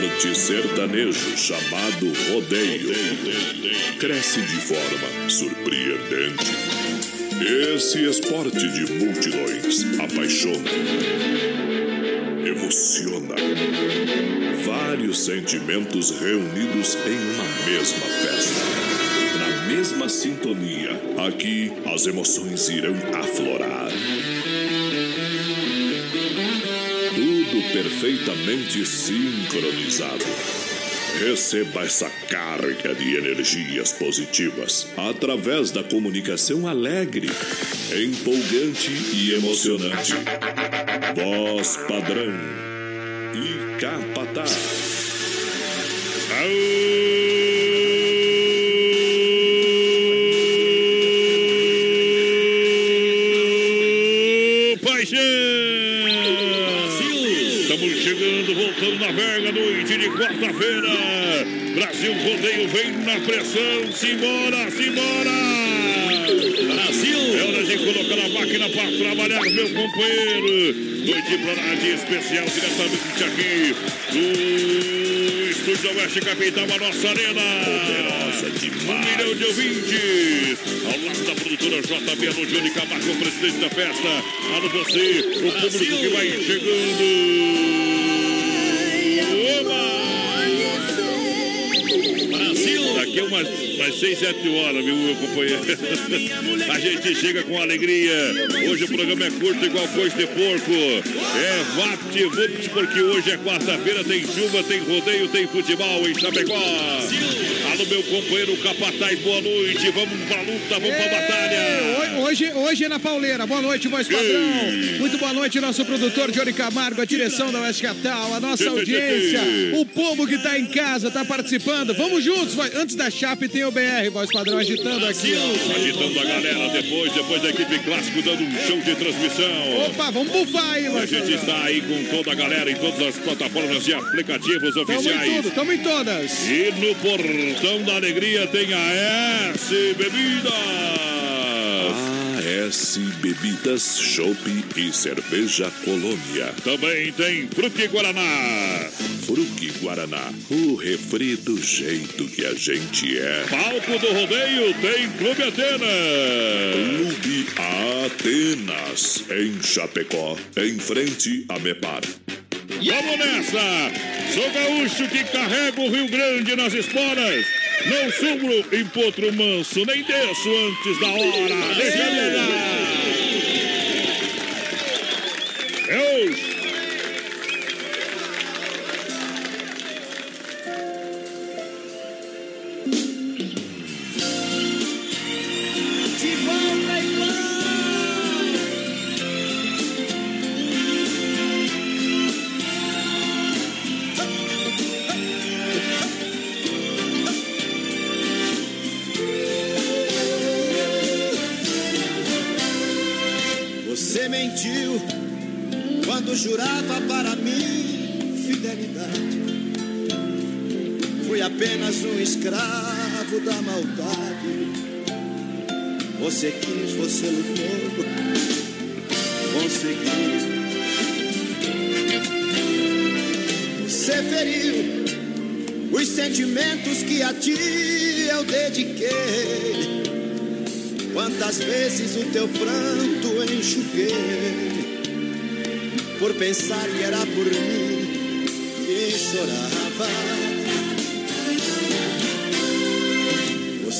Esporte sertanejo chamado rodeio cresce de forma surpreendente. Esse esporte de multidões apaixona, emociona. Vários sentimentos reunidos em uma mesma festa. Na mesma sintonia, aqui as emoções irão aflorar. Perfeitamente sincronizado. Receba essa carga de energias positivas através da comunicação alegre, empolgante e emocionante. Voz padrão e capataz. Paixão! Quarta-feira. Brasil Rodeio vem na pressão. Simbora, simbora! Brasil! É hora de colocar a máquina para trabalhar, meu companheiro. Noite de especial, diretamente aqui do Estúdio Oeste Capital, a nossa arena. Poderosa demais. Um milhão de ouvintes. Ao lado da produtora JB, no Júnior Camargo, o presidente da festa. Alô, você, o público que vai chegando. Daqui a umas, umas 6, 7 horas, viu, meu companheiro? A gente chega com alegria. Hoje o programa é curto, igual coisa de porco. É vapt vupt, porque hoje é quarta-feira, tem chuva, tem rodeio, tem futebol em Chapecó. Alô, meu companheiro Capataz, boa noite. Vamos pra luta, vamos pra batalha. Hoje, hoje é na pauleira. Boa noite, voz padrão. Muito boa noite, nosso produtor Johnny Camargo, a direção da Oeste Capital, a nossa audiência, o povo que tá em casa, tá participando. Vamos juntos, vai. antes da Chape tem o BR, voz padrão, agitando aqui. ó. Agitando a galera depois, depois da equipe clássico dando um show de transmissão. Opa, vamos bufar aí, A voz gente está aí com toda a galera em todas as plataformas e aplicativos Tamo em oficiais. tudo, em todas. E no Portão da Alegria tem a S Bebidas. AS Bebidas, Chopp e Cerveja Colônia. Também tem Fruque Guaraná. Fruque Guaraná, o refri do jeito que a gente é. Palco do Rodeio tem Clube Atena. Clube Atenas, em Chapecó, em frente a Mepar. Vamos nessa! Sou gaúcho que carrega o Rio Grande nas esporas. Não subo em potro manso, nem desço antes da hora. Deixa. É um escravo da maldade. Você quis, você lutou, conseguiu. Você feriu os sentimentos que a ti eu dediquei. Quantas vezes o teu pranto enxuguei por pensar que era por mim que chorava.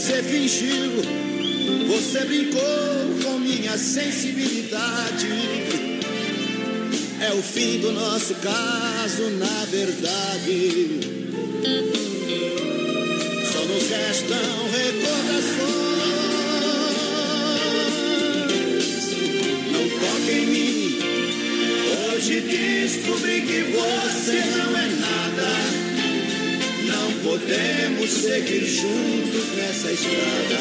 Você fingiu, você brincou com minha sensibilidade. É o fim do nosso caso, na verdade. Só nos restam recordações. Não toque em mim. Hoje descobri que você não é nada. Podemos seguir juntos nessa estrada.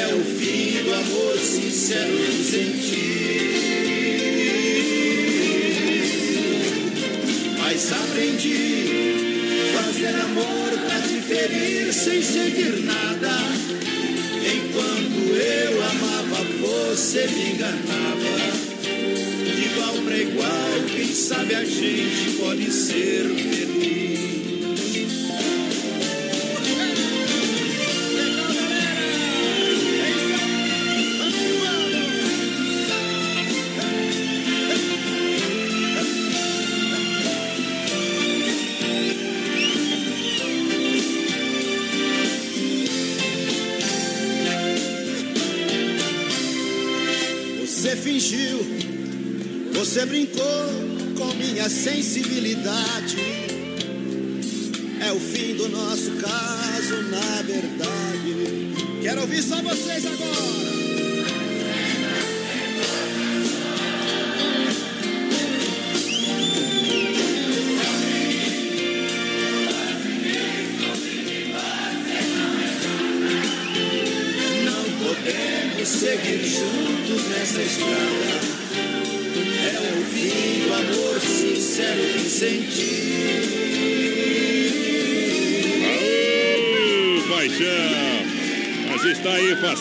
É o fim do amor sincero que senti. Mas aprendi fazer amor pra te ferir sem seguir nada. Enquanto eu amava, você me enganava. De igual pra igual, quem sabe a gente pode ser feliz. Sensibilidade. É o fim do nosso caso, na verdade. Quero ouvir só vocês agora.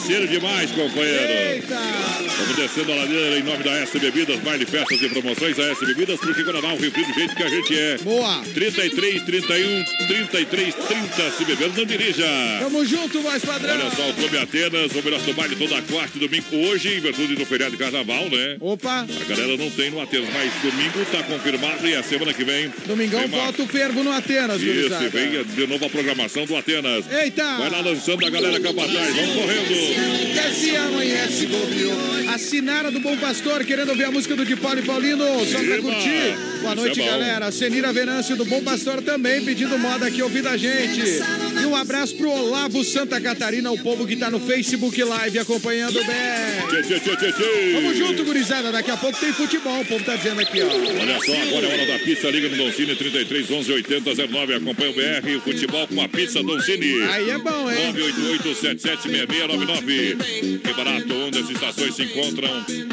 Faceiro demais, companheiro. Eita! Vamos descendo a ladeira em nome da S Bebidas, baile, festas e promoções. A S Bebidas, porque Guaraná, o Rio Frio do jeito que a gente é. Boa! 33, 31, 33, 30. Se beber, não dirija. Tamo junto, voz padrão! Olha só, o Clube Atenas, o melhor do baile toda quarta e domingo. Hoje, em virtude do feriado de carnaval, né? Opa! A galera não tem no Atenas, mas domingo tá confirmado e a semana que vem. Domingão mais. volta o fervo no Atenas, Isso, e vem de novo a programação do Atenas. Eita! Vai lá lançando a galera capataz, vamos correndo. Desce amanhece, bobeou. A Sinara do Bom Pastor, querendo ouvir a música do Di Paulo e Paulino, só pra Eba! curtir. Boa noite, Isso é galera. A Senira Venâncio do Bom Pastor também pedindo moda aqui ouvindo a gente. E um abraço pro Olavo Santa Catarina, o povo que tá no Facebook Live acompanhando o BR. Tchê, tchê, tchê, tchê, tchê. Tamo junto, gurizada. Daqui a pouco tem futebol. O povo tá dizendo aqui, ó. Olha só, agora é hora da pizza. Liga no Doncini 33 11 80 09. Acompanha o BR, o futebol com a pizza Doncini. Aí é bom, hein? 988-776699. Que barato, onde as estações se encontram.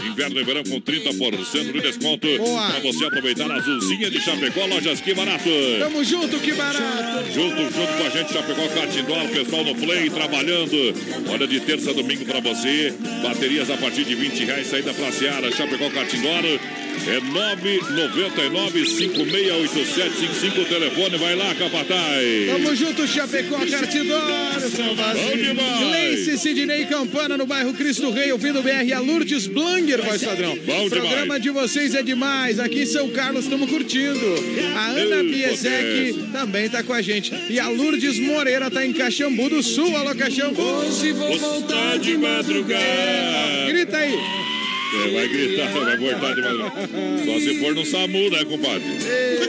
Inverno e verão com 30% de desconto. Boa. Pra você aproveitar a azulzinha de Chapecó, lojas que barato. Tamo junto, que barato. Junto, junto com a gente, Chapecó Cartindó, o pessoal no Play trabalhando. Olha, de terça a domingo pra você. Baterias a partir de 20 reais, saída pra Seara, Chapecó Cartindó. É 999-568755 o telefone, vai lá, Capataz. Tamo junto, Chapecó, Cartidoro, São. Gleice, Sidney Campana, no bairro Cristo Rei, ouvindo o BR, a Lourdes Blanger, voz padrão. Bom o programa demais. de vocês é demais. Aqui em São Carlos estamos curtindo. A Ana Biesek também tá com a gente. E a Lourdes Moreira tá em Caxambu do Sul. Alô, Caxambu. Hoje vou voltar de madrugada. Grita aí. É, vai gritar, vai voltar de madrugada. Só se for no SAMU, né, compadre?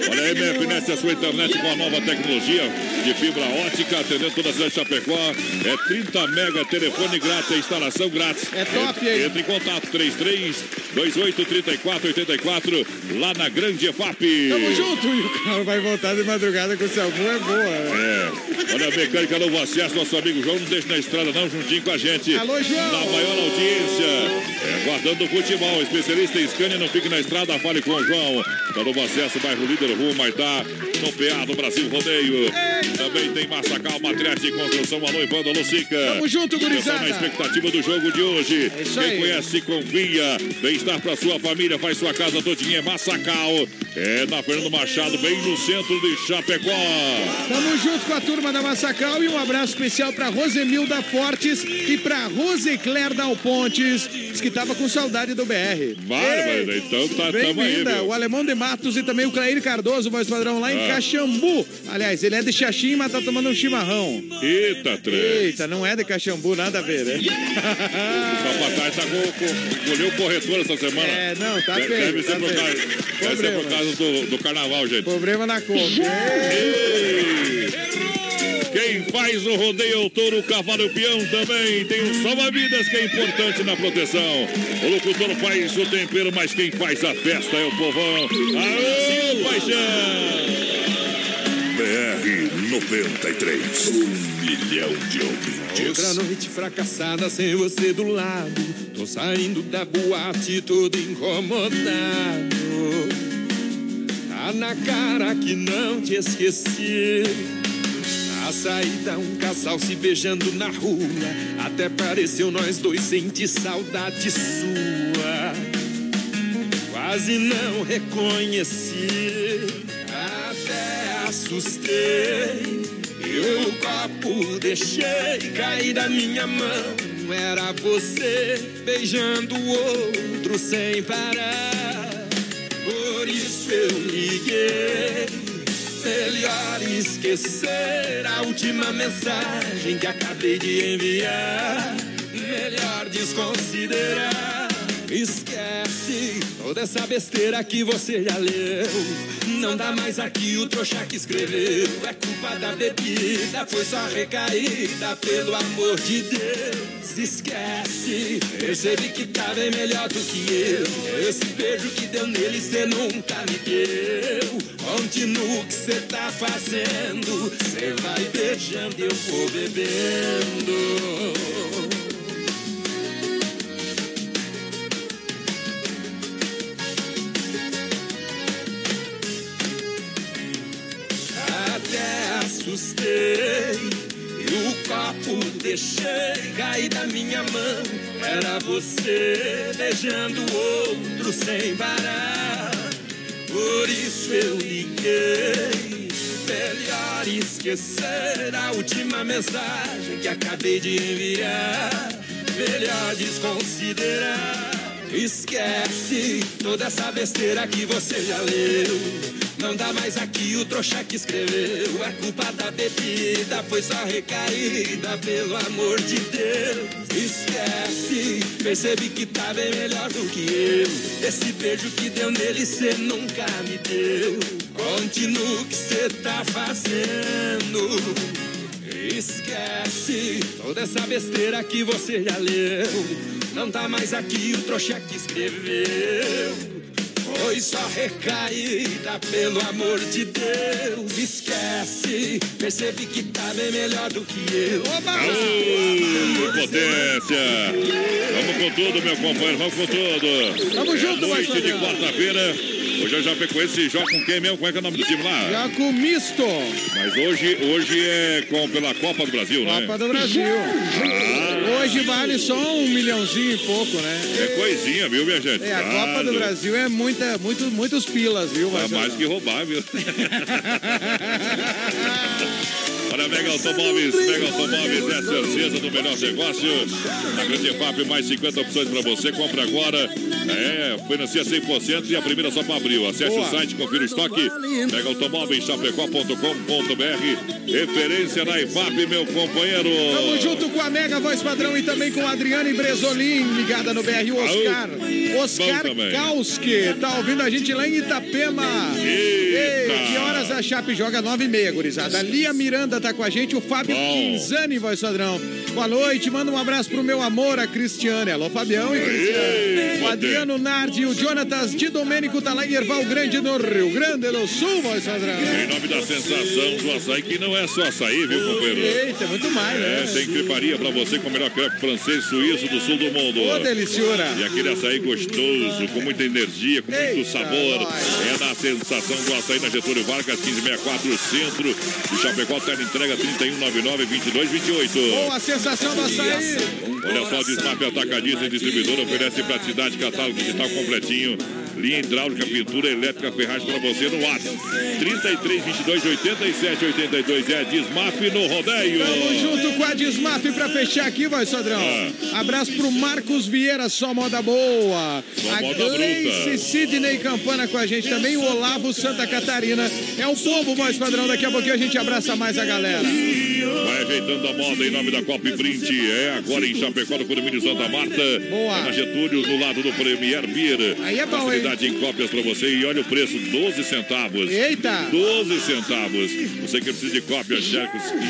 Olha aí, MFNet, a sua internet com a nova tecnologia de fibra ótica, atendendo toda a cidade de Chapecó. É 30 mega, telefone grátis, a instalação grátis. É top, hein? Entre em contato, 33 28 34 84, lá na Grande EFAP. Tamo junto. E o cara vai voltar de madrugada com o Selmu, é boa. né? É. Olha a mecânica novo acesso, nosso amigo João, não deixa na estrada não, juntinho com a gente. Alô, João. Na maior audiência. É, guardando o futebol, especialista em Scania, não fique na estrada, fale com o João. Tá novo acesso, bairro Líder, Rua Maitá, no PA do Brasil Rodeio. Também tem Massacal, Materiais de Construção, alô, Ivando, alô, Sica. Tamo junto, gurizada. na expectativa do jogo de hoje. É Quem aí. conhece, confia. Bem-estar pra sua família, faz sua casa todinha. É Massacal. É na Fernando Machado, bem no centro de Chapecó. Tamo junto com a turma da Massacal e um abraço especial pra Rosemilda Fortes e pra Rosecler Dal Pontes, que tava com saudade do BR. Bárbaro, Ei, então tá tamo aí, Bem-vinda, meu. o Alemão de Matos e também o Clair Cardoso, voz padrão, lá em Ah. Caxambu. Aliás, ele é de Xaxim, mas tá tomando um chimarrão. Eita, trem. Eita, não é de Caxambu, nada a ver, né? O Capataz tá com, com, colheu o corretor essa semana. É, não, tá Deve, feio. deve ser tá por feio. causa, deve ser por causa do, do carnaval, gente. Problema na conta. Faz o rodeio é o touro, o cavalo e o peão também. Tem o salva-vidas que é importante na proteção. O locutor faz o tempero, mas quem faz a festa é o povão. Aô, paixão! BR 93. Um milhão de ouvintes. Outra noite fracassada sem você do lado. Tô saindo da boate todo incomodado. Tá na cara que não te esqueci. Na saída, um casal se beijando na rua. Até pareceu nós dois sentir saudade sua. Quase não reconheci, até assustei. Eu o copo deixei cair da minha mão. Era você beijando o outro sem parar. Por isso eu liguei. Melhor esquecer a última mensagem que acabei de enviar. Melhor desconsiderar. Esquece toda essa besteira que você já leu. Não dá mais aqui o trouxa que escreveu. É culpa da bebida, foi só recaída, pelo amor de Deus. Esquece, percebi que tá bem melhor do que eu. Esse beijo que deu nele, cê nunca me deu. Continua o que cê tá fazendo. Cê vai beijando eu vou bebendo. Copo deixei cair da minha mão. Era você beijando o outro sem parar. Por isso eu liguei. Melhor esquecer a última mensagem que acabei de enviar. Melhor desconsiderar. Esquece toda essa besteira que você já leu. Não dá mais aqui o trouxa que escreveu. É culpa da bebida, foi só recaída, pelo amor de Deus. Esquece, percebi que tá bem melhor do que eu. Esse beijo que deu nele, cê nunca me deu. Continua o que cê tá fazendo. Esquece toda essa besteira que você já leu. Não tá mais aqui o trouxa que escreveu. Foi só recaída, pelo amor de Deus. Esquece, percebi que tá bem melhor do que eu. Aô, potência! Vamos com tudo, meu companheiro, vamos com tudo. Tamo junto, é noite vai, de quarta-feira. Hoje eu já esse joga com quem mesmo? Como é que é o nome do time lá? Já com misto. Mas hoje, hoje é com, pela Copa do Brasil, né? Copa do Brasil. Ah, Hoje vale só um milhãozinho e pouco, né? é coisinha, viu, minha gente? É, a Tá Copa do. Brasil é muita, muito, muitos pilas, viu, É Marcelo? mais que roubar, viu? Mega Automóveis, Mega Automóveis é certeza do melhor negócio. Na Grande FAP, mais 50 opções para você. Compra agora. É, financia 100% e a primeira só para abril. Acesse Boa. o site, confira o estoque. Mega Automóveis, chapecó.com.br. Referência na IFAP, meu companheiro. Tamo junto com a Mega Voz Padrão e também com a Adriane Bresolim, ligada no BR, o Oscar. Oscar. Kauski, tá ouvindo a gente lá em Itapema. Eita. Ei, que horas a Chape joga? Nove e meia, gurizada. A Lia Miranda tá com a gente, o Fábio Bom. Quinzani, voz padrão. Boa noite, manda um abraço pro meu amor, a Cristiane. Alô, Fabião e Cristiane. O Adriano Nardi, o Jonatas de Domênico tá lá em Erval Grande, no Rio Grande do Sul, voz padrão. Em nome da sensação do açaí, que não é só açaí, viu, companheiro? Eita, muito mais, É, né? tem creparia pra você com o melhor crepe francês suíço do sul do mundo. Ô, deliciura. E aquele açaí gostoso, com muita energia, com muito Eita, sabor. nós. É na sensação do açaí na Getúlio Vargas, 1564, centro. De Chapecó, tela entrega 3199-2228. Boa sensação do açaí. Olha só, Desmap Atacadista e Distribuidor oferece praticidade, catálogo digital completinho. Linha hidráulica, pintura elétrica, ferragem para você no WhatsApp. 33 22 87 82 é Desmap no rodeio. Tamo junto com a Desmaf pra fechar aqui, vai, Sodrão. Abraço pro Marcos Vieira, só moda boa. Só a moda Gleice. Sidney Campana com a gente também. O Olavo Santa Catarina. É o povo, voz padrão. Daqui a pouquinho a gente abraça mais a galera. Vai ajeitando a moda em nome da Copa Print. É agora em Chapecó, no condomínio Santa Marta. Boa. É na Getúlio, no lado do Premier Beer. Aí é bom, hein? Facilidade em cópias para você. E olha o preço, 12 centavos. Eita! 12 centavos. Você que precisa de cópias,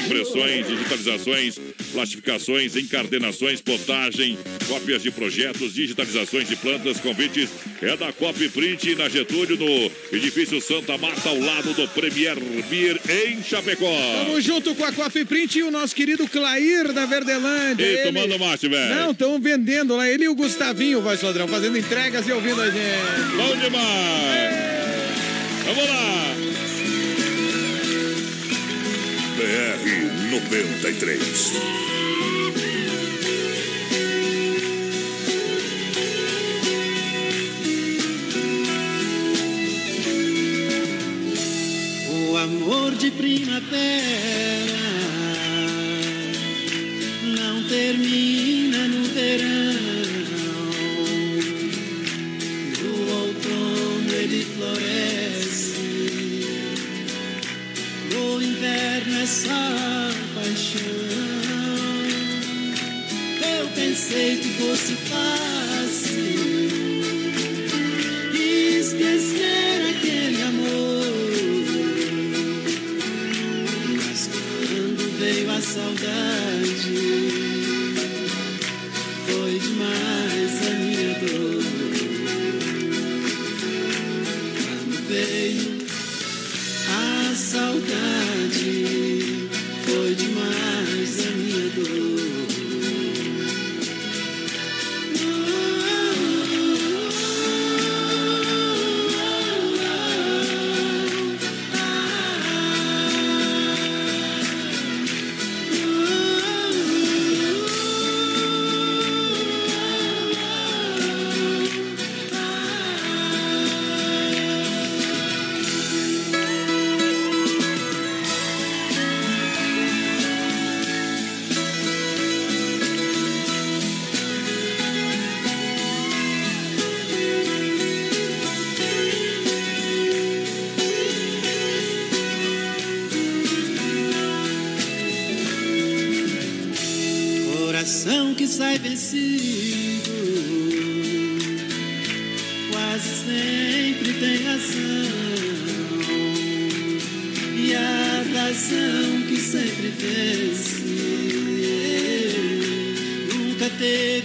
impressões, digitalizações, plastificações, encardenações, plotagem, cópias de projetos, digitalizações de plantas, convites é da Cop Print na Getúlio, no edifício Santa Marta, ao lado do Premier Beer em Chapecó. Tamo junto com a Coffee Print e o nosso querido Clair da Verdelândia. Ei, Ele- tomando mate, velho. Não, estão vendendo lá. Ele e o Gustavinho, voz padrão, fazendo entregas e ouvindo a gente. Bom demais! Vamos lá! BR 93. Amor de primavera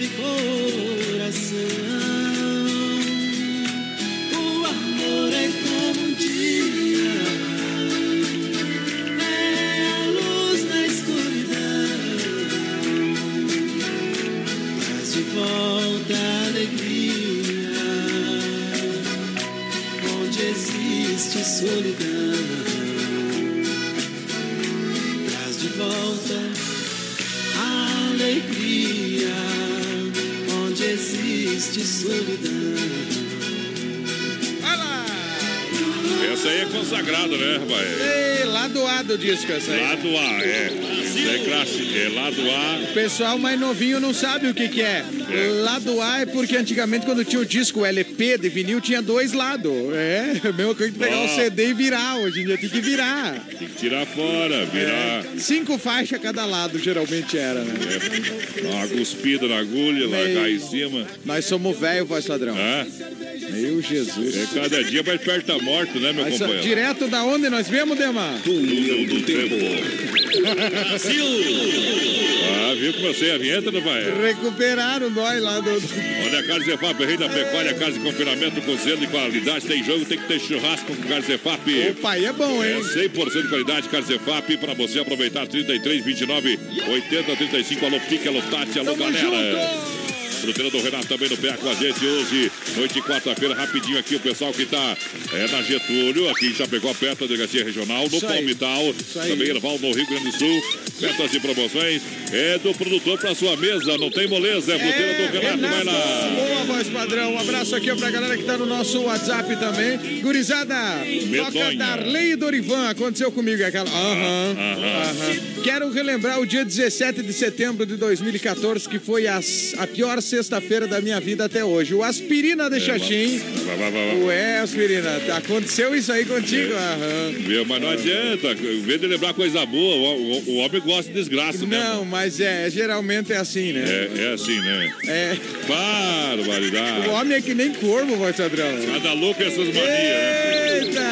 teve coração. O amor é como um dia. É a luz na escuridão. Traz de volta a alegria onde existe solidão. Existe solidão. Essa aí é consagrado, né, rapaz? Ei, lado A do disco essa aí. Lado A, é. Isso é classe, é lado A. O pessoal mais novinho não sabe o que, que é. Lado A é porque antigamente, quando tinha o disco LP de vinil, tinha dois lados. É, a mesma coisa que pegar o CD e virar. Hoje em dia tem que virar. Tem que tirar fora, virar. Cinco faixas cada lado, geralmente era, né? Dá uma cuspida na agulha, largar em cima. Nós somos velho, voz padrão. Ah, Meu Jesus. é cada dia mais perto da morte, né, meu Mas, companheiro? direto da onde nós vemos, Dema? Túnel do Tempo. Viu como eu sei a vinheta, não vai? Recuperaram nós lá do. Olha, a Carne Zefap, rei da pecuária, casa de confinamento com selo de qualidade. Tem jogo, tem que ter churrasco com Carne Zefap. O pai é bom, É hein? 100% de qualidade, Carne Zefap, para você aproveitar 33, 29, 80, 35. Alô, Pique, alô, Tati, alô, Tamo galera. junto! Fruteira do Renato também no pé com a gente hoje, noite de quarta-feira, rapidinho aqui, o pessoal que tá é, na Getúlio, aqui em Chapecó, perto da Delegacia Regional, no. Palmital, também Erval, no Rio Grande do Sul, festas e promoções, é do produtor para sua mesa, não tem moleza, é Fruteira do Renato, vai lá. Boa voz padrão. Um abraço aqui pra galera que tá no nosso WhatsApp também. Gurizada, toca. Darley e Dorivan. Aconteceu comigo aquela. Aham. aham. Quero relembrar o dia 17 de setembro de 2014, que foi a, a pior sexta-feira da minha vida até hoje. O Aspirina de Xaxim. Vai, vai. Ué, Aspirina, aconteceu isso aí contigo? É. Aham. Viu? Mas não adianta, em vez de lembrar coisa boa, o, o- homem gosta de desgraça, né? Não, mas é, geralmente é assim, né? É, é assim, né? É. Barbaridade. O homem é que nem corvo, voz padrão. Cada louco é essas manias, né? Eita!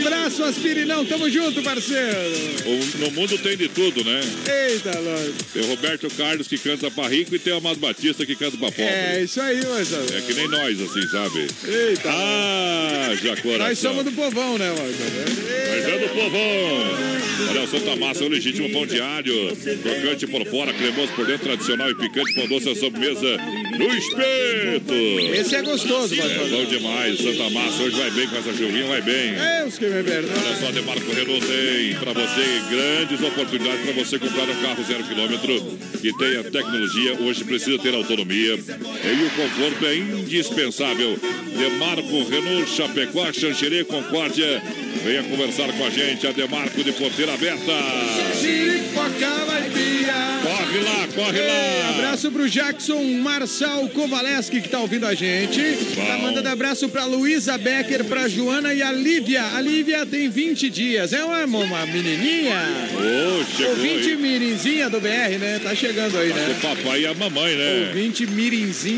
Abraço Aspirinão. Tamo junto, parceiro. O- no mundo tem de tudo, né? Eita, nós. Tem o Roberto Carlos que canta pra rico e tem o Amado Batista que canta pra pobre. É, isso aí, moçada. É que nem nós, assim, sabe? Eita. Ah, já coração. Nós somos do povão, né, moçada? Mas é do povão. Olha, o Santa Massa, o legítimo pão diário. Crocante por fora, cremoso por dentro, tradicional e picante, pão doce, a sobremesa no espeto. Esse é gostoso, É moçada. bom demais, Santa Massa. Hoje vai bem com essa chuvinha, vai bem. Deus que me. Olha só, Demarco Renault tem para você grandes oportunidades para você comprar um carro zero quilômetro que tenha tecnologia. Hoje precisa ter autonomia e o conforto é indispensável. Demarco Renault Chapecó, Xanxerê, Concórdia. Venha conversar com a gente, a Demarco de porteira aberta. Corre lá, corre Ei, lá. abraço pro Jackson Marçal Kovaleski que tá ouvindo a gente. Tá Bom. mandando abraço pra Luísa Becker, pra Joana e a Lívia. A Lívia tem 20 dias. É uma, uma menininha. Ô, chegou Ouvinte aí. mirinzinha do BR, né? Tá chegando aí, O né? papai e a mamãe, né? Ouvinte mirinzinha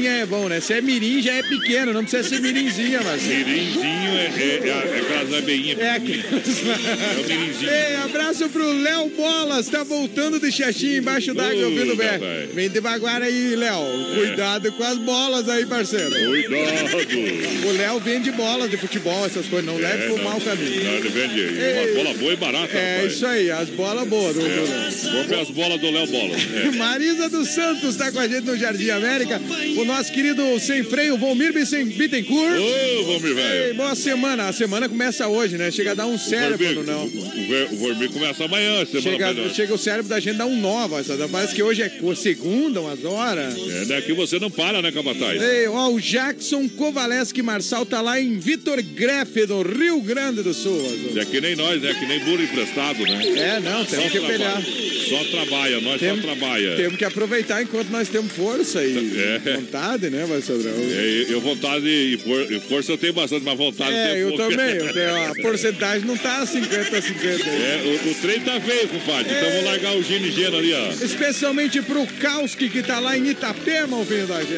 é bom, né? Se é mirim, já é pequeno, não precisa ser mirinzinha, mas... Mirinzinho é, é, é, é aquelas abelhinhas. É aqui. É o mirinzinho. Ei, abraço pro Léo Bolas, tá voltando de Xaxim embaixo d'água ouvindo bem. Vem devagar aí, Léo. Cuidado com as bolas aí, parceiro. Cuidado. O Léo vende bolas de futebol, essas coisas, não leve pro mau caminho. Não, ele vende Ei. uma bola boa e barata, É rapaz. isso aí, as bolas boas do, do Léo. Compre as bolas do Léo Bola. É. Marisa dos Santos tá com a gente no Jardim América. O nosso querido sem freio, Volmir Bittencourt. Ô, Vomir, Ei, velho. boa semana. A semana começa hoje, né? Chega a dar um cérebro, Vormir, não. O, o Vormir começa amanhã, semana Chega, chega o cérebro da gente dar um nova. sabe? Parece que hoje é segunda, umas horas. É, né, que você não para, né, Capataz? Ei, ó, o Jackson Kovaleski Marçal tá lá em Vitor Grefe, no Rio Grande do Sul. Azul. É que nem nós, né? Que nem burro emprestado, né? É, não, temos que trabalha. Só trabalha, nós Tem- só trabalha. Temos que aproveitar enquanto nós temos força e É. vontade, né, Marcelo? É, eu vontade e, for- e força eu tenho bastante, mas vontade É, tem eu também. Eu tenho, a porcentagem não tá 50 a 50. aí. É, o, o trem tá feio, compadre. Então vamos largar o Gino e Geno ali, ó. Especialmente pro Kauski, que tá lá em Itapema ouvindo a gente.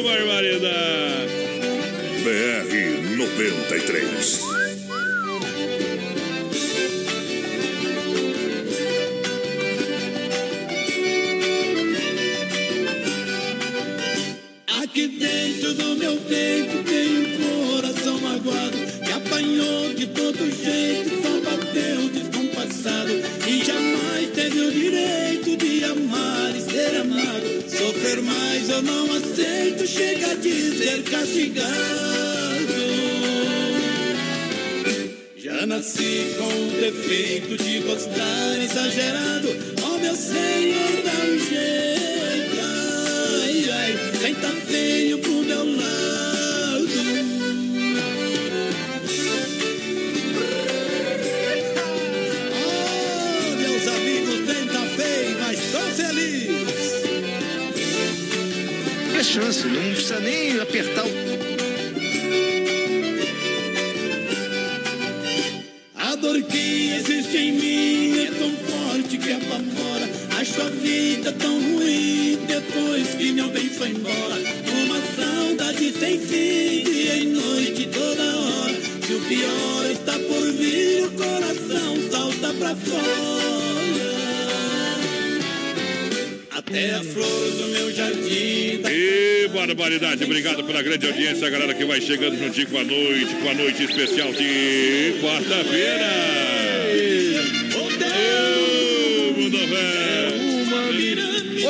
Ô, barbaridade. BR 93. Aqui dentro do meu peito tem um coração magoado que apanhou de todo jeito, só bateu descompassado e jamais teve o direito de amar e ser amado. Sofrer mais eu não aceito, chega de ser castigado. Já nasci com o defeito de gostar exagerado. Oh meu Senhor, dá um jeito. Senta feio pro meu lado. Oh, meus amigos, tenta feio, mas tô feliz. É chance, não precisa nem apertar o. A dor que existe em mim é tão forte que apavora. Acho a vida tão ruim depois que meu bem foi embora. Uma saudade sem fim, dia e noite, toda hora. Se o pior está por vir, o coração salta pra fora. Até a flor do meu jardim tá E barbaridade, obrigado pela grande audiência, a galera que vai chegando juntinho com a noite, com a noite especial de quarta-feira.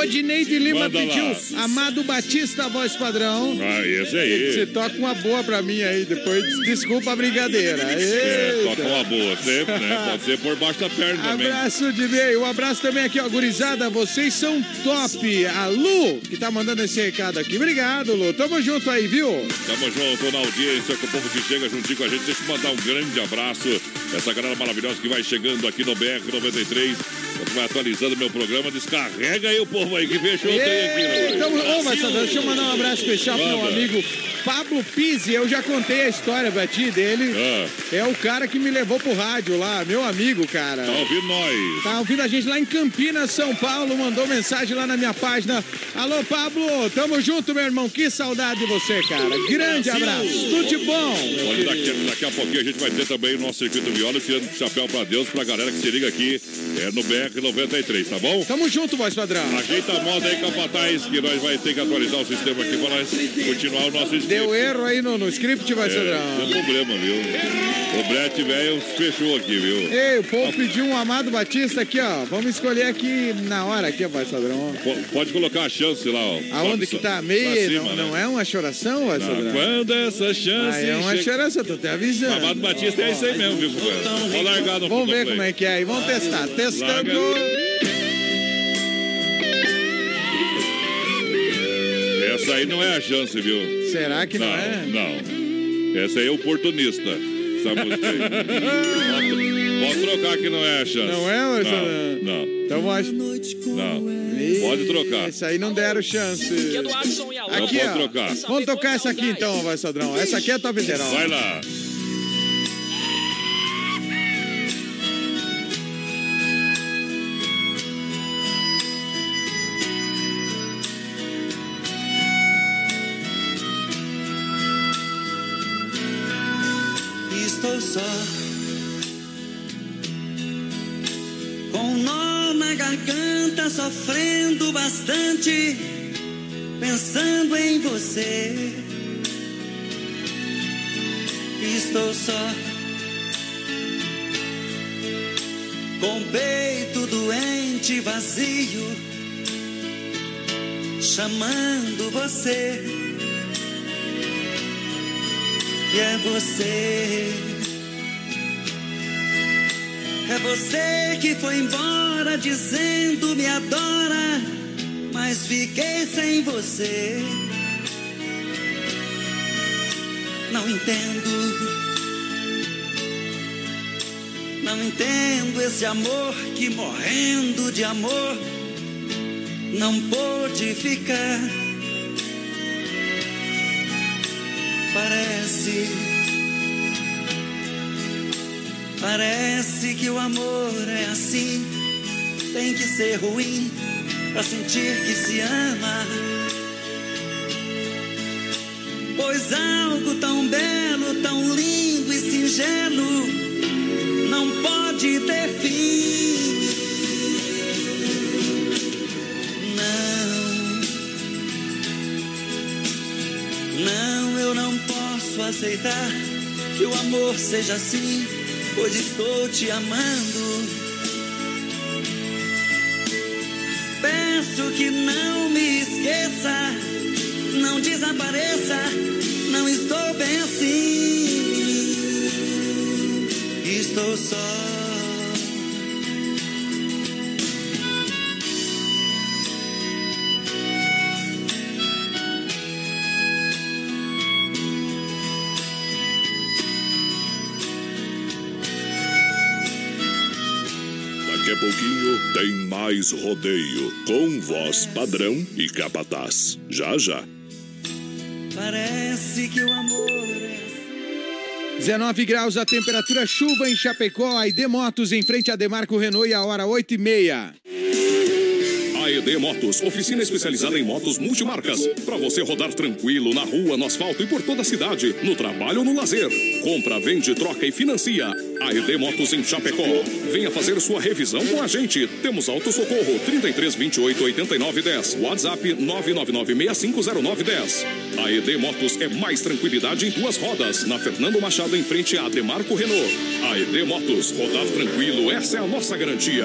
Odineide Lima Manda lá. pediu Amado Batista, voz padrão. Ah, esse Você aí. toca uma boa pra mim aí, depois desculpa a brincadeira. É, toca uma boa, sempre, né? Pode ser por baixo da perna também. Abraço de meio, um abraço também aqui, ó, gurizada, vocês são top. A Lu, que tá mandando esse recado aqui. Obrigado, Lu. Tamo junto aí, viu? Tamo junto na audiência com o povo que chega juntinho com a gente. Deixa eu mandar um grande abraço. Essa galera maravilhosa que vai chegando aqui no BR 93. Vai atualizando meu programa. Descarrega aí o povo aí que fechou o trem aqui. né? Então, ô, Marcelo, deixa eu mandar um abraço especial pro meu amigo Pablo Pizzi. Eu já contei a história pra ti dele. Ah, É o cara que me levou pro rádio lá, meu amigo, cara. tá ouvindo nós? Tá ouvindo a gente lá em Campinas, São Paulo, mandou mensagem lá na minha página. Alô, Pablo, tamo junto, meu irmão. Que saudade de você, cara. Grande abraço. Tudo de bom. Olha, daqui, daqui a pouquinho a gente vai ter também o nosso circuito viola, tirando o chapéu pra Deus, pra galera que se liga aqui é, no BR 93, tá bom? Tamo junto, voz padrão. Ajeita a moda aí, Capataz, que nós vai ter que atualizar o sistema aqui pra nós continuar o nosso script. Deu erro aí no, no script, voz É, padrão. deu problema, viu? O Brett velho fechou aqui, viu? Ei, o povo pediu um Amado Batista aqui, ó. Vamos escolher aqui na hora, aqui, voz padrão. Po- Pode colocar a chance lá, ó. Aonde que tá? Meia, cima, não, né? não é uma choração, voz Ah, padrão? quando essa chance. Ah, é uma chega- choração, tô te avisando. Amado Batista é isso aí mesmo, viu? Pode largar no Vamos ver como é que é aí, vamos testar. Testando. Essa aí não é a chance, viu? Será que não, não, é? não. Essa aí é oportunista. Essa música aí. Pode, pode trocar que não é a chance. Não é, Marcelo? Não, não, Então vamos. não. Pode trocar. Isso aí não deram chance. Não Aqui, pode ó. trocar. Vamos tocar essa aqui então, vai, Sadrão. Essa aqui é top geral. Vai lá. Só com um nó na garganta, sofrendo bastante, pensando em você. Estou só com o peito doente, vazio, chamando você. E é você. É você que foi embora dizendo me adora, mas fiquei sem você. Não entendo. Não entendo esse amor que morrendo de amor não pôde ficar. Parece. Parece que o amor é assim. Tem que ser ruim pra sentir que se ama. Pois algo tão belo, tão lindo e singelo não pode ter fim. Não. Não, eu não posso aceitar que o amor seja assim, pois estou te amando. Peço que não me esqueça, não desapareça, não estou bem assim. Estou só. Tem mais rodeio com voz padrão e capataz. Já já. Parece que o amor é 19 graus a temperatura, chuva em Chapecó, a ID Motos em frente a Demarco Renault e a hora 8 e meia. AED Motos, oficina especializada em motos multimarcas. Para você rodar tranquilo na rua, no asfalto e por toda a cidade, no trabalho ou no lazer. Compra, vende, troca e financia. AED Motos em Chapecó. Venha fazer sua revisão com a gente. Temos auto socorro 33 28 89 10. WhatsApp 999 6509 10. AED Motos é mais tranquilidade em duas rodas. Na Fernando Machado em frente a Demarco Renault. AED Motos, rodar tranquilo, essa é a nossa garantia.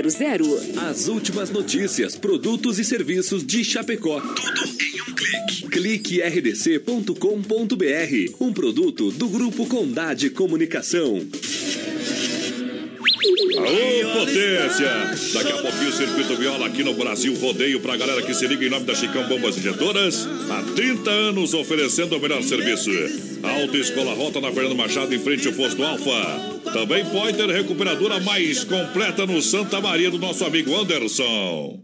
As últimas notícias, produtos e serviços de Chapecó. Tudo em um clique. Clique rdc.com.br. Um produto do Grupo Condade Comunicação. Aô, potência! Daqui a pouquinho o Circuito Viola aqui no Brasil Rodeio pra galera que se liga em nome da Chicão Bombas Injetoras. Há 30 anos oferecendo o melhor serviço. Autoescola Rota na Fernando Machado em frente ao posto Alfa. Também Pointer Recuperadora mais completa no Santa Maria do nosso amigo Anderson.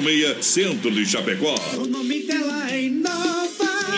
1406 centro de Chapecó. O nome dela é Inova.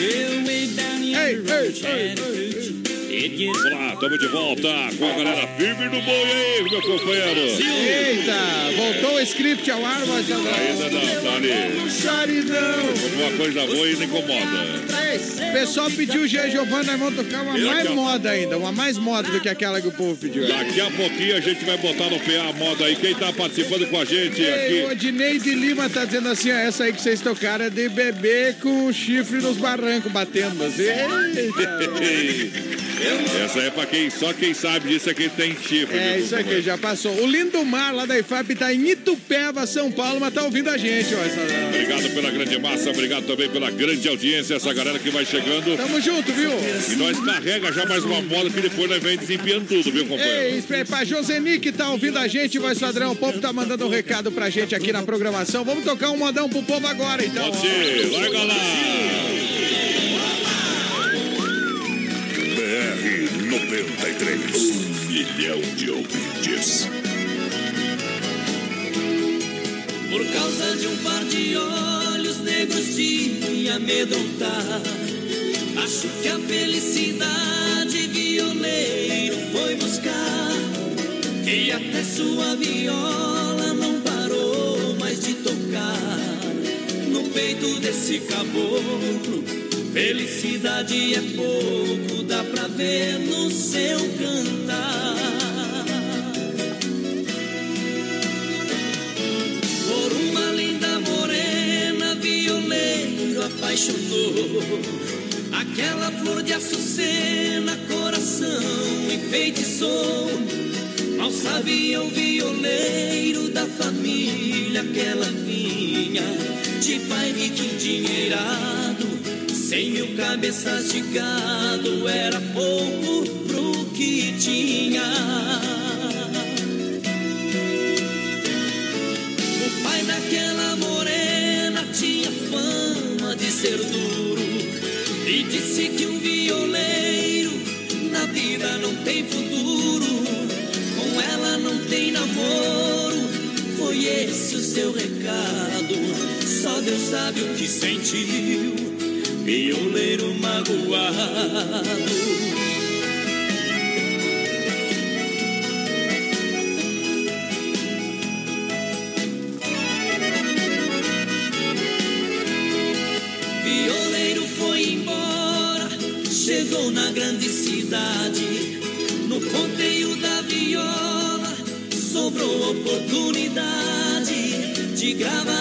Hey, hey, hey, hey. Olá, estamos de volta com a galera firme no boi aí, meu companheiro. Eita, voltou o script ao ar, mas Ainda não, tá ali. Saridão. Uma coisa boa e não incomoda. O pessoal pediu G. Giovanni, nós vamos tocar uma mais a- moda ainda, uma mais moda do que aquela que o povo pediu. Daqui a pouquinho a gente vai botar no PA a moda aí. Quem tá participando com a gente Ei, o aqui? Odinei de Lima tá dizendo assim, ó, essa aí que vocês tocaram é de bebê com chifre nos barrancos batendo. Assim. Eita. Essa é pra quem, só quem sabe disso é quem tem chifre. É, isso aqui já passou. O Lindomar lá da IFAP tá em Itupeva, São Paulo, mas tá ouvindo a gente, ó. Essa... Obrigado pela grande massa, obrigado também pela grande audiência, essa galera que vai chegando. Tamo junto, viu? E nós carrega já mais uma moda que depois nós vem desempenhando tudo, viu, companheiro? Ei, aí, pra Joseni que tá ouvindo a gente, voz padrão, o povo tá mandando um recado pra gente aqui na programação. Vamos tocar um modão pro povo agora, então. Pode ser, larga lá! 93. Um milhão de ouvintes. Por causa de um par de olhos negros de me amedrontar. Acho que a felicidade violeiro foi buscar. Que até sua viola não parou mais de tocar. No peito desse caboclo, felicidade é pouco, dá pra ver no seu cantar. Por uma linda morena, violeiro apaixonou. Aquela flor de açucena, coração enfeitiçou. Mal sabia o violeiro da família que ela vinha. De pai rico endinheirado, cem mil cabeças de gado, era pouco pro que tinha. O pai daquela morena tinha fama de ser duro e disse que um violeiro na vida não tem futuro, com ela não tem namoro. Foi esse o seu recado, só Deus sabe o que sentiu, violeiro magoado. Violeiro foi embora, chegou na grande cidade. No ponteio da viola, sobrou oportunidade de gravar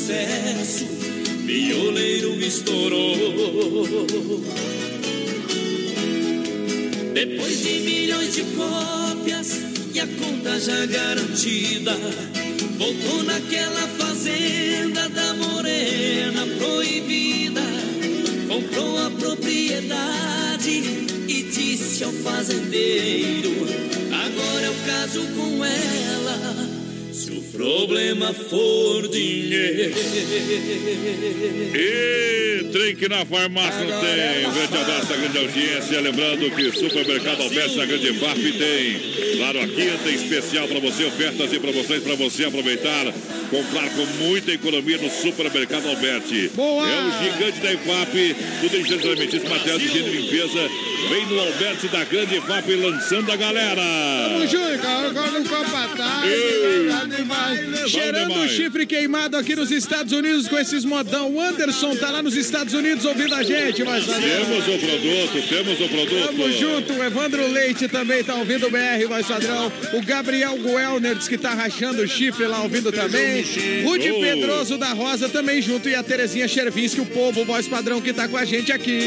sucesso, violeiro estourou. Depois de milhões de cópias e a conta já garantida, voltou naquela fazenda da morena proibida, comprou a propriedade e disse ao fazendeiro: Agora eu caso com ela. Problema for dinheiro. E trem que na farmácia não tem. Um grande abraço, a grande audiência. Lembrando que Supermercado Alberto na Grande FAP tem. Claro, aqui tem especial para você, ofertas e promoções para você aproveitar. Comprar com muita economia no Supermercado Alberti. Boa! É o gigante da IFAP, tudo em gênero alimentício, material de higiene e limpeza. Vem no Alberti da Grande IFAP lançando a galera. Tamo junto. Agora no Copa Ei. Cheirando o chifre queimado aqui nos Estados Unidos com esses modão. O Anderson tá lá nos Estados Unidos ouvindo a gente, mas Temos o produto, temos o produto. Tamo junto, o Evandro Leite também tá ouvindo o BR, voz padrão. O Gabriel Guelner diz que tá rachando o chifre lá ouvindo também. Rude Oh. Pedroso da Rosa também junto. E a Terezinha Chervinski, o povo, voz padrão que tá com a gente aqui.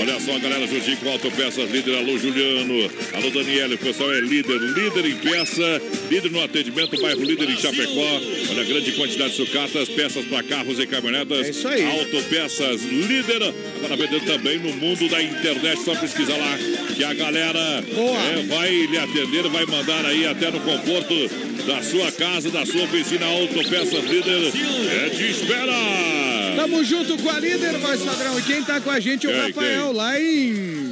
Olha só, galera, juntinho com Autopeças Líder, alô Juliano, alô Daniela, o pessoal é líder, líder em peça, líder no atendimento, bairro líder em Chapecó. Olha, grande quantidade de sucatas, peças para carros e caminhonetas. É isso aí. Autopeças Líder, agora vendendo também no mundo da internet, só pesquisar lá que a galera é, vai lhe atender, vai mandar aí até no conforto da sua casa, da sua oficina Autopeças Líder. É de espera! Tamo junto com a líder, voz padrão. E quem tá com a gente é o Rafael, lá em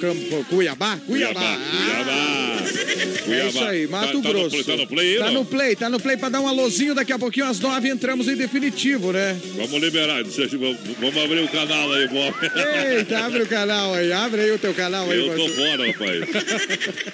Campo, Cuiabá. Cuiabá. Cuiabá. Ah, É isso aí, Mato Tá- tá no Grosso. play- tá no play Tá no play, tá no play pra dar um alôzinho. Daqui a pouquinho, às nove, entramos em definitivo, né? Vamos liberar, vamos abrir o canal aí, Bob. Eita, abre o canal aí, abre aí o teu canal aí. Eu tô fora, rapaz.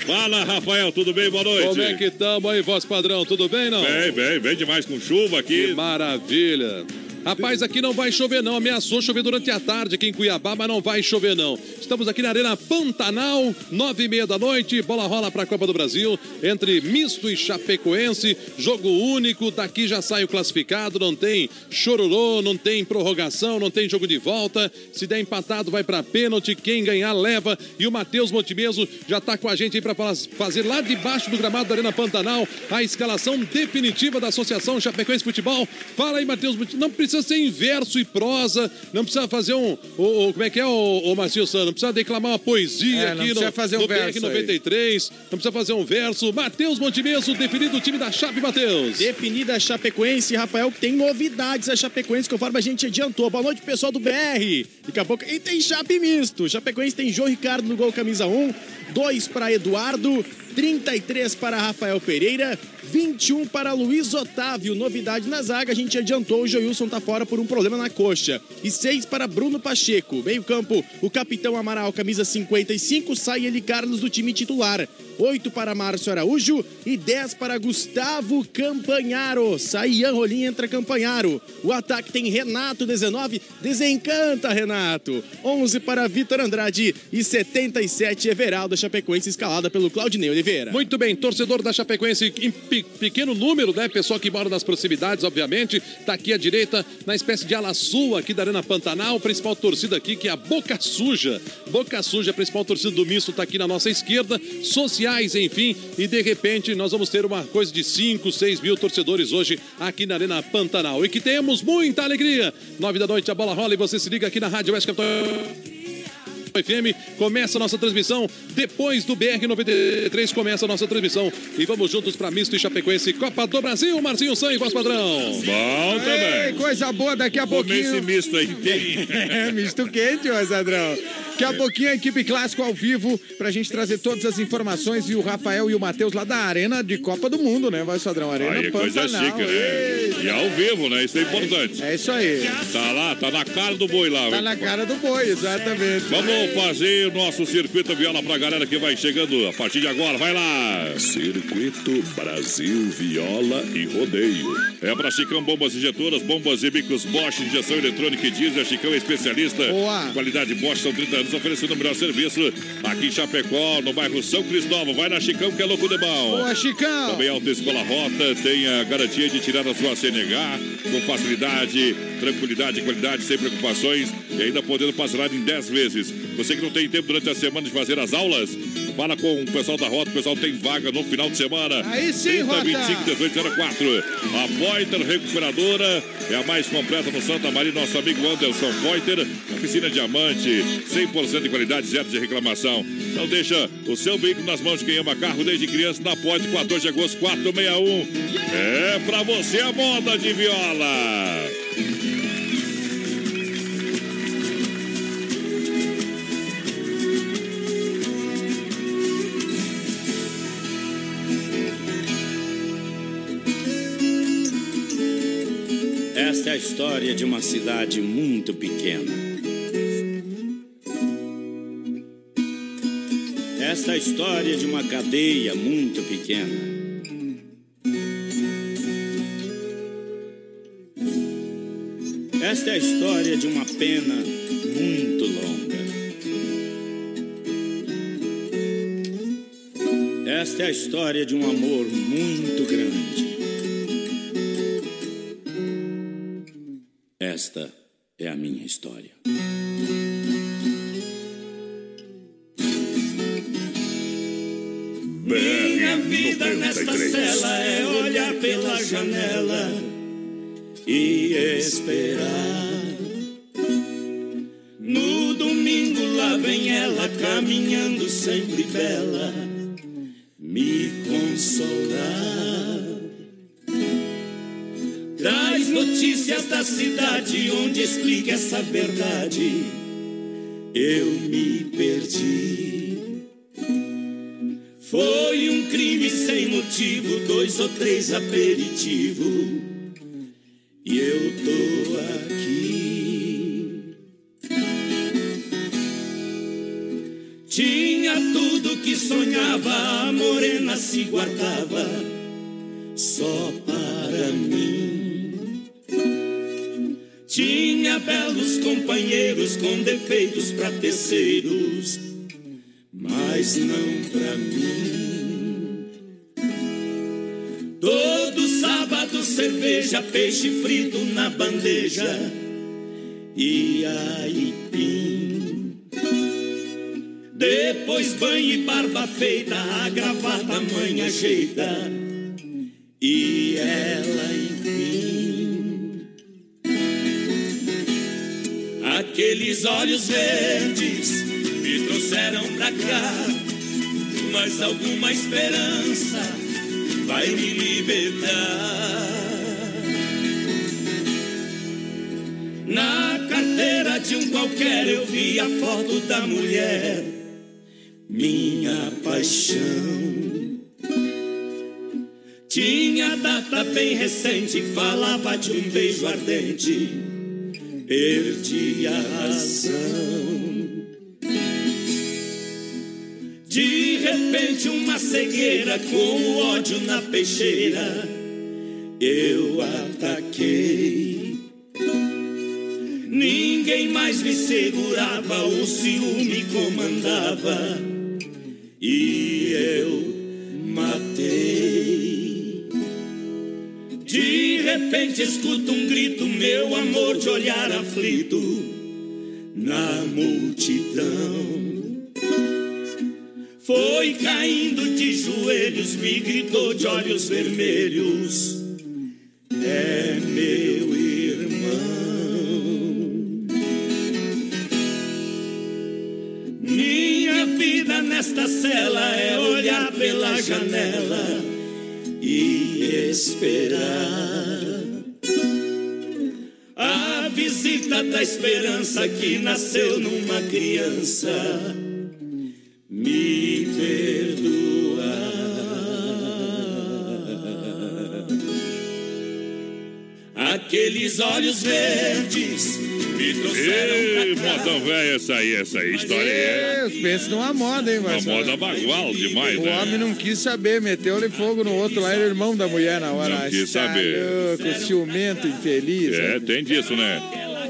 Fala, Rafael, tudo bem? Boa noite. Como é que estamos aí, voz padrão? Tudo bem, não? Bem, bem, bem demais com chuva Que aqui. maravilha. Rapaz, aqui não vai chover não. Ameaçou chover durante a tarde aqui em Cuiabá, mas não vai chover não. Estamos aqui na Arena Pantanal, nove e meia da noite. Bola rola para a Copa do Brasil entre Misto e Chapecoense. Jogo único. Daqui já sai o classificado. Não tem chororô, não tem prorrogação, não tem jogo de volta. Se der empatado, vai para pênalti. Quem ganhar leva. E o Matheus Montemeso já está com a gente aí para fazer lá debaixo do gramado da Arena Pantanal a escalação definitiva da Associação Chapecoense Futebol. Fala aí, Matheus. Não precisa ser em verso e prosa, não precisa fazer um. o- o- como é que é, o, o Marcinho Santos? Não precisa declamar uma poesia É, não aqui precisa no, fazer um no BR verso aí. 93. Não precisa fazer um verso. Matheus Montemeso, definido o time da Chape, Matheus. Definida a Chapecoense, Rafael, tem novidades a Chapecoense, conforme a gente adiantou. Boa noite, pessoal do BR. Daqui a pouco. E tem Chape misto. Chapecoense tem João Ricardo no gol, camisa 1. 2 para Eduardo. 33 para Rafael Pereira. 21 para Luiz Otávio. Novidade na zaga, a gente adiantou. O Joilson tá fora por um problema na coxa. E 6 para Bruno Pacheco. Meio-campo, o capitão Amaral, camisa 55. Sai ele Carlos do time titular. 8 para Márcio Araújo e 10 para Gustavo Campanharo. Sai Ian Rolim, entra Campanharo. O ataque tem Renato, 19. Desencanta, Renato. 11 para Vitor Andrade e 77 Everaldo Chapecoense, escalada pelo Claudinei Oliveira. Muito bem, torcedor da Chapecoense em pe- pequeno número, né? Pessoal que mora nas proximidades, obviamente. Tá aqui à direita, na espécie de ala sul aqui da Arena Pantanal. Principal torcida aqui, que é a Boca Suja. Boca Suja, a principal torcida do misto, tá aqui na nossa esquerda. Sociais, enfim. E de repente nós vamos ter uma coisa de 5, 6 mil torcedores hoje aqui na Arena Pantanal. E que temos muita alegria. Nove da noite, a bola rola e você se liga aqui na Rádio Oeste Capital. FM. Começa a nossa transmissão. Depois do BR 93 começa a nossa transmissão. E vamos juntos para Misto e Chapecoense Copa do Brasil. Marcinho San e voz padrão. Bom Ei, também. coisa boa, daqui a Comer esse pouquinho. misto aí tem. É, misto quente, ô Sadrão. Daqui a pouquinho a equipe clássico ao vivo pra gente trazer todas as informações e o Rafael e o Matheus lá da Arena de Copa do Mundo, né? Vai, Sadrão? Arena Aí coisa chique, né? E ao vivo, né? Isso é importante. É isso aí. Tá lá, tá na cara do boi lá. Tá na cara do boi, exatamente. Vamos fazer o nosso circuito viola pra galera que vai chegando a partir de agora. Vai lá. Circuito Brasil Viola e Rodeio. É pra Chicão Bombas Injetoras, bombas e bicos Bosch, injeção eletrônica e diesel. Chicão é especialista. Boa. Qualidade Bosch, são 30 anos oferecendo o melhor serviço aqui em Chapecó, no bairro São Cristóvão. Vai na Chicão que é louco de bom. Boa, Chicão. Também Alta Escola Rota tem a garantia de tirar a sua CNH com facilidade, tranquilidade qualidade, sem preocupações e ainda podendo parcelar em 10 vezes. Você que não tem tempo durante a semana de fazer as aulas, Fala com o pessoal da Rota, o pessoal tem vaga no final de semana. Aí sim, 30, Rota. 25, 1804. A Poiter Recuperadora é a mais completa no Santa Maria. Nosso amigo Anderson Poiter, oficina diamante, 100% de qualidade, zero de reclamação. Então deixa o seu veículo nas mãos de quem ama carro desde criança na Poiter, 14 de agosto, 461. É pra você a moda de viola. Esta é a história de uma cidade muito pequena. Esta é a história de uma cadeia muito pequena. Esta é a história de uma pena muito longa. Esta é a história de um amor muito grande. Esta é a minha história. Minha vida nesta cela é olhar pela janela e esperar. No domingo lá vem ela caminhando sempre bela, cidade onde explica essa verdade. Eu me perdi. Foi um crime sem motivo, dois ou três aperitivos. E eu tô aqui. Tinha tudo que sonhava, a morena se guardava companheiros com defeitos pra terceiros, mas não pra mim. Todo sábado cerveja, peixe frito na bandeja e aipim. Depois banho e barba feita, a gravata mãe ajeita Aqueles olhos verdes me trouxeram pra cá, mas alguma esperança vai me libertar. Na carteira de um qualquer eu vi a foto da mulher, minha paixão. Tinha data bem recente, falava de um beijo ardente. Perdi a razão. De repente, uma cegueira com ódio na peixeira. Eu ataquei. Ninguém mais me segurava, o ciúme comandava. E eu matei. Repente escuto um grito, meu amor de olhar aflito na multidão. Foi caindo de joelhos, me gritou de olhos vermelhos. É meu irmão. Minha vida nesta cela é olhar pela janela e esperar a visita da esperança que nasceu numa criança. Me perdoa. Aqueles olhos verdes me trouxeram Ei, modão velho, essa aí, essa aí, história é. Pensa numa moda, hein, Uma Marcelo? moda bagual demais, O né? homem não quis saber, meteu-lhe fogo no outro lá, era irmão da mulher na hora. Não quis saber. louco, ciumento, infeliz. É, tem disso, né?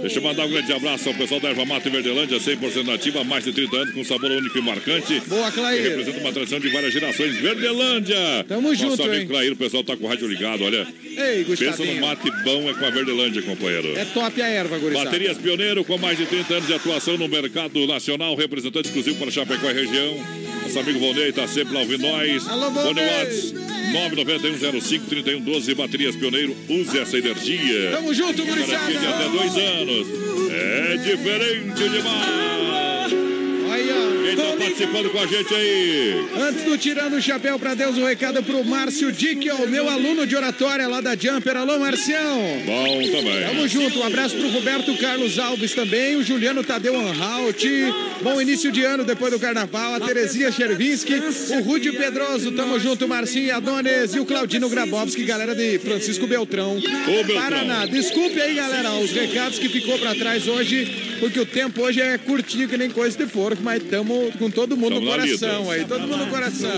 Deixa eu mandar um grande abraço ao pessoal da Erva Mata e Verdelândia, 100% nativa, há mais de 30 anos, com sabor único e marcante. Boa, Clair. Que representa uma tradição de várias gerações. Verdelândia! Tamo Nosso junto, amigo hein? Clair, o pessoal tá com o rádio ligado, olha. Ei, Pensa no mate bom, é com a Verdelândia, companheiro. É top a erva, gurizada. Baterias Pioneiro, com mais de 30 anos de atuação no mercado nacional, representante exclusivo para Chapecó e região. Nosso amigo Volney tá sempre lá ouvindo nós. Alô, Volney. Whats 991053112 Baterias Pioneiro. Use essa energia. Tamo junto, gurizada. até dois anos. É diferente demais. Participando com a gente aí? Antes do Tirando o Chapéu pra Deus, um recado pro Márcio Dickel, meu aluno de oratória lá da Jumper. Alô, Marcião. Bom também. Tamo junto. Um abraço pro Roberto Carlos Alves também, o Juliano Tadeu Anhalt. Bom início de ano depois do carnaval. A Terezinha Chervinski, o Rudy Pedroso. Tamo junto, Marcinho Adones e o Claudino Grabowski, galera de Francisco Beltrão. Beltrão. Paraná. Desculpe aí, galera, os recados que ficou pra trás hoje, porque o tempo hoje é curtinho que nem coisa de porco, mas tamo com todo mundo no coração aí. Todo mundo no coração.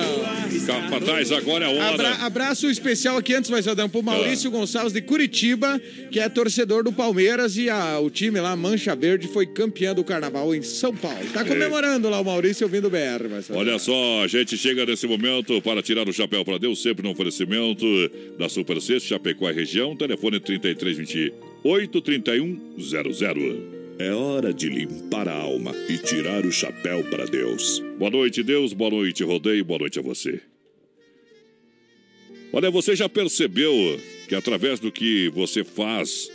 Capataz, agora é hora. Abra- abraço especial aqui antes, vai dar pro Maurício Gonçalves de Curitiba, que é torcedor do Palmeiras e a- o time lá, Mancha Verde, foi campeão do carnaval em São Paulo. Tá comemorando lá o Maurício ouvindo o BR, mas Olha só, a gente chega nesse momento para tirar o chapéu para Deus, sempre no oferecimento da Super Sexta, Chapecó e região, telefone 3328 3100. É hora de limpar a alma e tirar o chapéu para Deus. Boa noite, Deus, boa noite, Rodeio, boa noite a você. Olha, você já percebeu que através do que você faz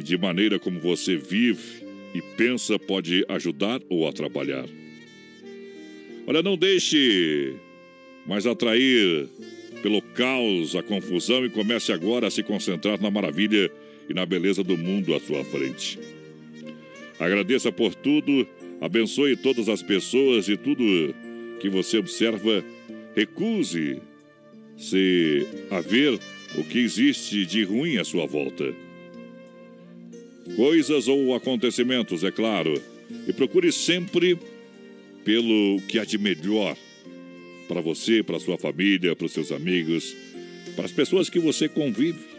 de maneira como você vive e pensa pode ajudar ou atrapalhar? Olha, não deixe mais atrair pelo caos, a confusão e comece agora a se concentrar na maravilha e na beleza do mundo à sua frente. Agradeça por tudo, abençoe todas as pessoas e tudo que você observa. Recuse se a ver o que existe de ruim à sua volta. Coisas ou acontecimentos, é claro, e procure sempre pelo que há de melhor para você, para sua família, para os seus amigos, para as pessoas que você convive.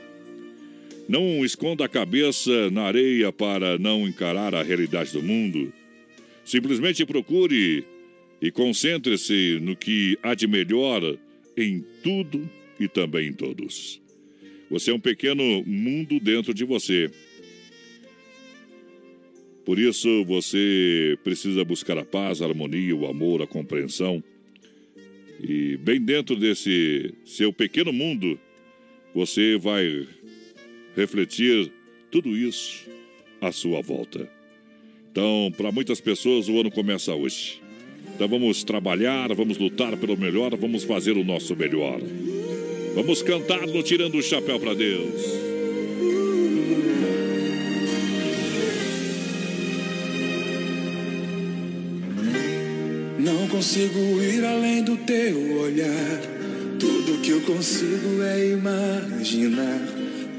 Não esconda a cabeça na areia para não encarar a realidade do mundo. Simplesmente procure e concentre-se no que há de melhor em tudo e também em todos. Você é um pequeno mundo dentro de você. Por isso você precisa buscar a paz, a harmonia, o amor, a compreensão. E bem dentro desse seu pequeno mundo, você vai refletir tudo isso à sua volta. Então, para muitas pessoas, o ano começa hoje. Então, vamos trabalhar, vamos lutar pelo melhor, vamos fazer o nosso melhor. Vamos cantar no Tirando o Chapéu para Deus. Não consigo ir além do teu olhar. Tudo que eu consigo é imaginar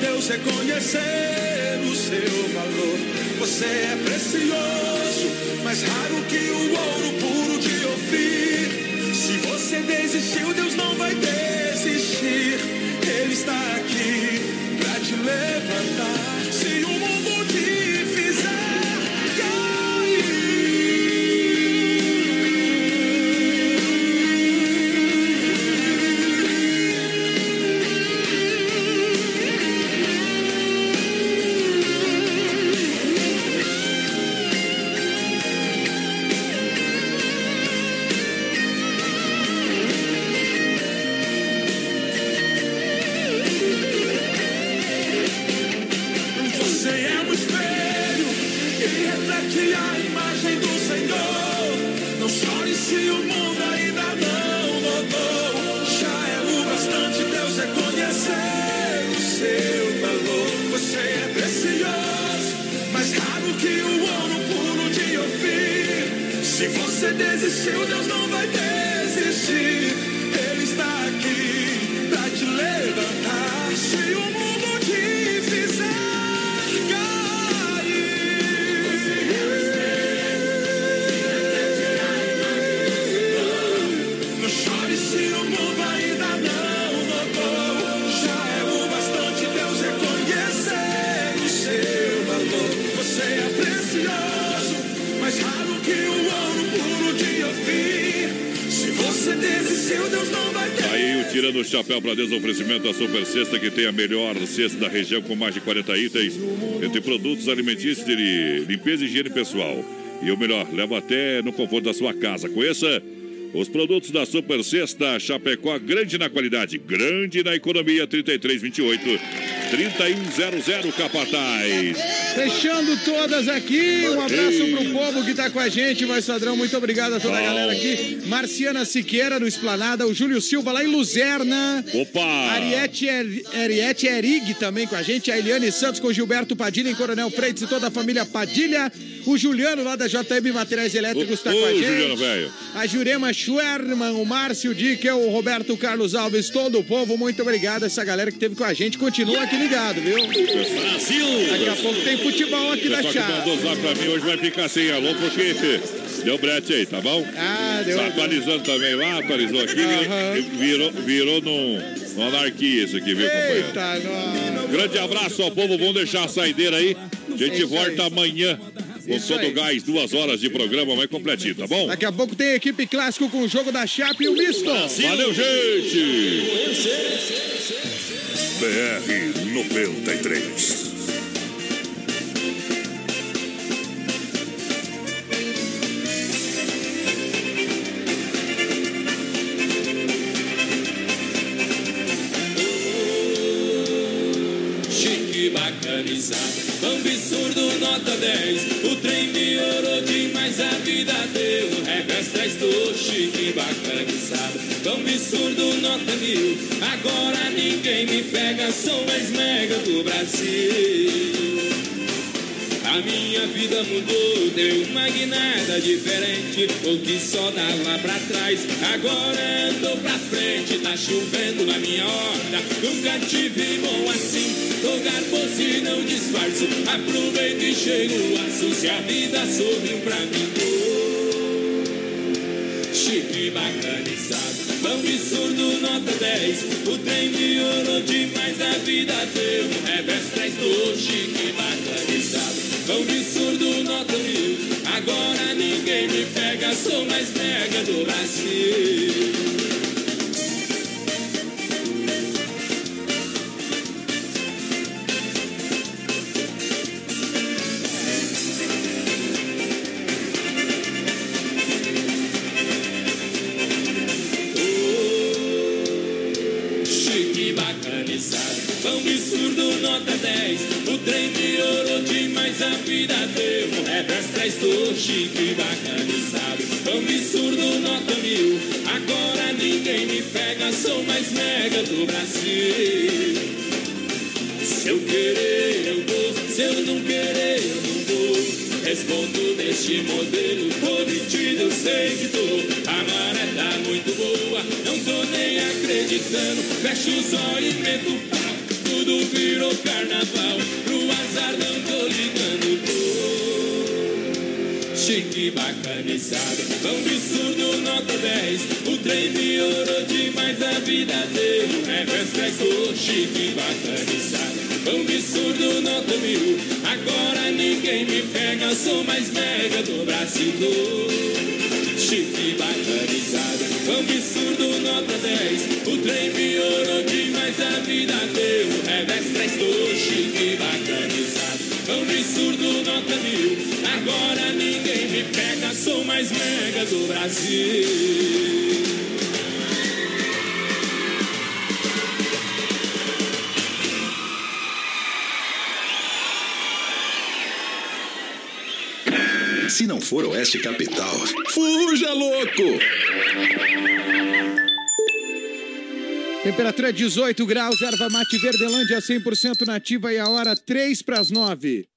Deus reconhecer o seu valor. Você é precioso, mais raro que o ouro puro de ouvir. Se você desistiu, Deus não vai desistir. Ele está aqui pra te levantar. Você desistiu, Deus não vai desistir. Tirando o Chapéu para Deus, oferecimento da Super Sexta, que tem a melhor cesta da região com mais de 40 itens, entre produtos alimentícios de limpeza e higiene pessoal. E o melhor, leva até no conforto da sua casa. Conheça os produtos da Super Sexta Chapecó, grande na qualidade, grande na economia, 3328 3100 Capataz. Fechando todas aqui, um abraço pro povo que tá com a gente, vai Sadrão, muito obrigado a toda a galera aqui. Marciana Siqueira no Esplanada, o Júlio Silva lá em Luzerna. Opa! Ariete, Er- Ariete Erig também com a gente, a Eliane Santos com o Gilberto Padilha em Coronel Freitas e toda a família Padilha. O Juliano lá da JM Materiais Elétricos tá com a gente. Juliano, velho. A Jurema Schwerman, o Márcio Dickel, o Roberto Carlos Alves, todo o povo, muito obrigado. Essa galera que teve com a gente, continua aqui ligado, viu? Brasil! Daqui a pouco tem futebol aqui da chave. mandou zap pra mim hoje vai ficar sem alô, porque deu brete aí, tá bom? Ah, deu. Tá atualizando também lá, atualizou aqui, virou, virou num, numa anarquia isso aqui, viu, companheiro? Eita, nós. Grande abraço ao povo, vamos deixar a saideira aí. A gente É volta aí. amanhã com Isso todo aí. gás, duas horas de programa, vai completinho, tá bom? Daqui a pouco tem equipe clássico com o jogo da Chape e o misto. Valeu, gente! BR 93. Chique bacanizado, absurdo nota traz do chique bacanizado. Absurdo nota mil, agora ninguém me pega, sou mais mega do Brasil. A minha vida mudou, deu uma guinada diferente. O que só dava pra trás, agora andou pra frente. Tá chovendo na minha horta, nunca tive bom assim. Tô garboso e não disfarço, aproveito e chego aço. Se a vida sorriu pra mim, chique bacanizado. Pão absurdo, nota 10. O trem melhorou demais, a vida deu um revés. Traz do chique bacanizado. Pão absurdo, nota mil. Agora ninguém me pega, sou mais mega do Brasil. Vida um revés, traz do chique bacanizado. Absurdo, nota mil. Agora ninguém me pega, sou mais mega do Brasil. Se eu querer, eu vou. Se eu não querer, eu não vou. Respondo deste modelo, tô eu sei que tô. A maré tá muito boa, não tô nem acreditando. Fecho os olhos e meto pau, tudo virou carnaval. Pro azar não Chique bacanizado, vão de surdo, nota 10. O trem piorou demais, a vida dele. É refresco, chique bacanizado. Vão de surdo, nota mil. Agora ninguém me pega, sou mais mega do Brasil. Chique bacanizado, vão de surdo, nota 10. O trem piorou demais, a vida deu. Revés, trestou, chique bacanizado. Vão de surdo, nota mil. Agora ninguém me pega, sou mais mega do Brasil. Se não for Oeste Capital, fuja louco! Temperatura 18 graus, erva mate Verdelândia 100% nativa e a hora 3 para as 9.